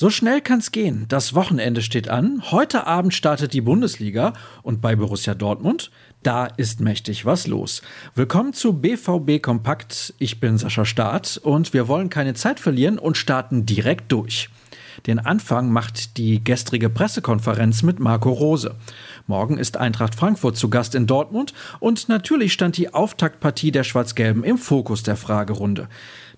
So schnell kann's gehen. Das Wochenende steht an. Heute Abend startet die Bundesliga und bei Borussia Dortmund, da ist mächtig was los. Willkommen zu BVB Kompakt. Ich bin Sascha Staat und wir wollen keine Zeit verlieren und starten direkt durch. Den Anfang macht die gestrige Pressekonferenz mit Marco Rose. Morgen ist Eintracht Frankfurt zu Gast in Dortmund und natürlich stand die Auftaktpartie der Schwarz-Gelben im Fokus der Fragerunde.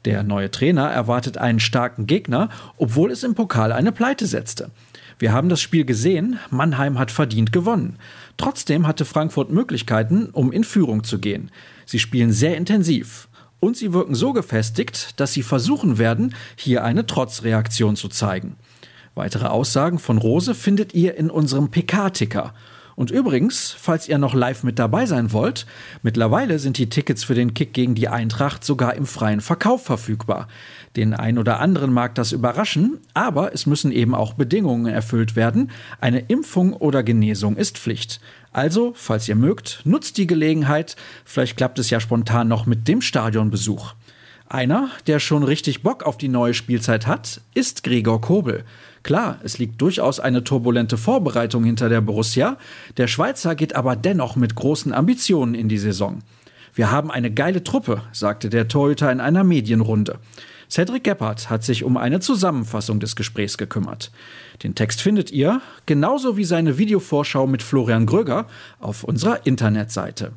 Der neue Trainer erwartet einen starken Gegner, obwohl es im Pokal eine Pleite setzte. Wir haben das Spiel gesehen, Mannheim hat verdient gewonnen. Trotzdem hatte Frankfurt Möglichkeiten, um in Führung zu gehen. Sie spielen sehr intensiv. Und sie wirken so gefestigt, dass sie versuchen werden, hier eine Trotzreaktion zu zeigen. Weitere Aussagen von Rose findet ihr in unserem PK-Ticker. Und übrigens, falls ihr noch live mit dabei sein wollt, mittlerweile sind die Tickets für den Kick gegen die Eintracht sogar im freien Verkauf verfügbar. Den ein oder anderen mag das überraschen, aber es müssen eben auch Bedingungen erfüllt werden. Eine Impfung oder Genesung ist Pflicht. Also, falls ihr mögt, nutzt die Gelegenheit. Vielleicht klappt es ja spontan noch mit dem Stadionbesuch. Einer, der schon richtig Bock auf die neue Spielzeit hat, ist Gregor Kobel. Klar, es liegt durchaus eine turbulente Vorbereitung hinter der Borussia. Der Schweizer geht aber dennoch mit großen Ambitionen in die Saison. Wir haben eine geile Truppe, sagte der Torhüter in einer Medienrunde. Cedric Gebhardt hat sich um eine Zusammenfassung des Gesprächs gekümmert. Den Text findet ihr, genauso wie seine Videovorschau mit Florian Gröger, auf unserer Internetseite.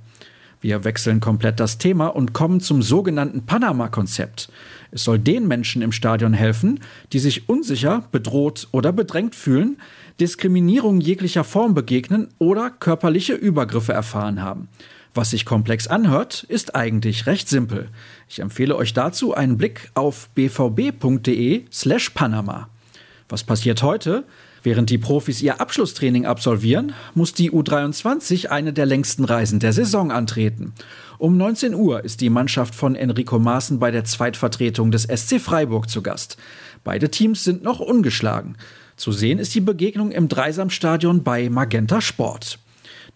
Wir wechseln komplett das Thema und kommen zum sogenannten Panama-Konzept. Es soll den Menschen im Stadion helfen, die sich unsicher, bedroht oder bedrängt fühlen, Diskriminierung jeglicher Form begegnen oder körperliche Übergriffe erfahren haben. Was sich komplex anhört, ist eigentlich recht simpel. Ich empfehle euch dazu einen Blick auf bvb.de slash Panama. Was passiert heute? Während die Profis ihr Abschlusstraining absolvieren, muss die U23 eine der längsten Reisen der Saison antreten. Um 19 Uhr ist die Mannschaft von Enrico Maaßen bei der Zweitvertretung des SC Freiburg zu Gast. Beide Teams sind noch ungeschlagen. Zu sehen ist die Begegnung im Dreisamstadion bei Magenta Sport.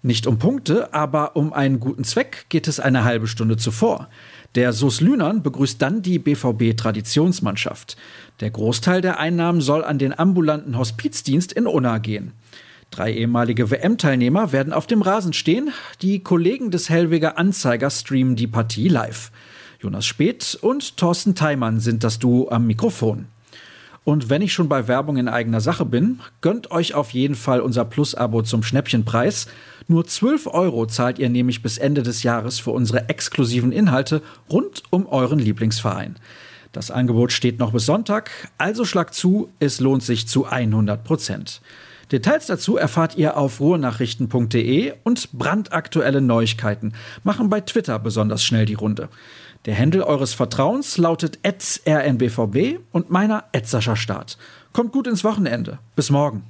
Nicht um Punkte, aber um einen guten Zweck geht es eine halbe Stunde zuvor. Der SUS Lünern begrüßt dann die BVB Traditionsmannschaft. Der Großteil der Einnahmen soll an den ambulanten Hospizdienst in Unna gehen. Drei ehemalige WM-Teilnehmer werden auf dem Rasen stehen. Die Kollegen des Hellweger Anzeiger streamen die Partie live. Jonas Speth und Thorsten Theimann sind das Duo am Mikrofon. Und wenn ich schon bei Werbung in eigener Sache bin, gönnt euch auf jeden Fall unser Plus-Abo zum Schnäppchenpreis. Nur 12 Euro zahlt ihr nämlich bis Ende des Jahres für unsere exklusiven Inhalte rund um euren Lieblingsverein. Das Angebot steht noch bis Sonntag, also schlagt zu, es lohnt sich zu 100 Prozent. Details dazu erfahrt ihr auf ruhrnachrichten.de und brandaktuelle Neuigkeiten machen bei Twitter besonders schnell die Runde. Der Händel eures Vertrauens lautet rnbvb und meiner Start. Kommt gut ins Wochenende. Bis morgen.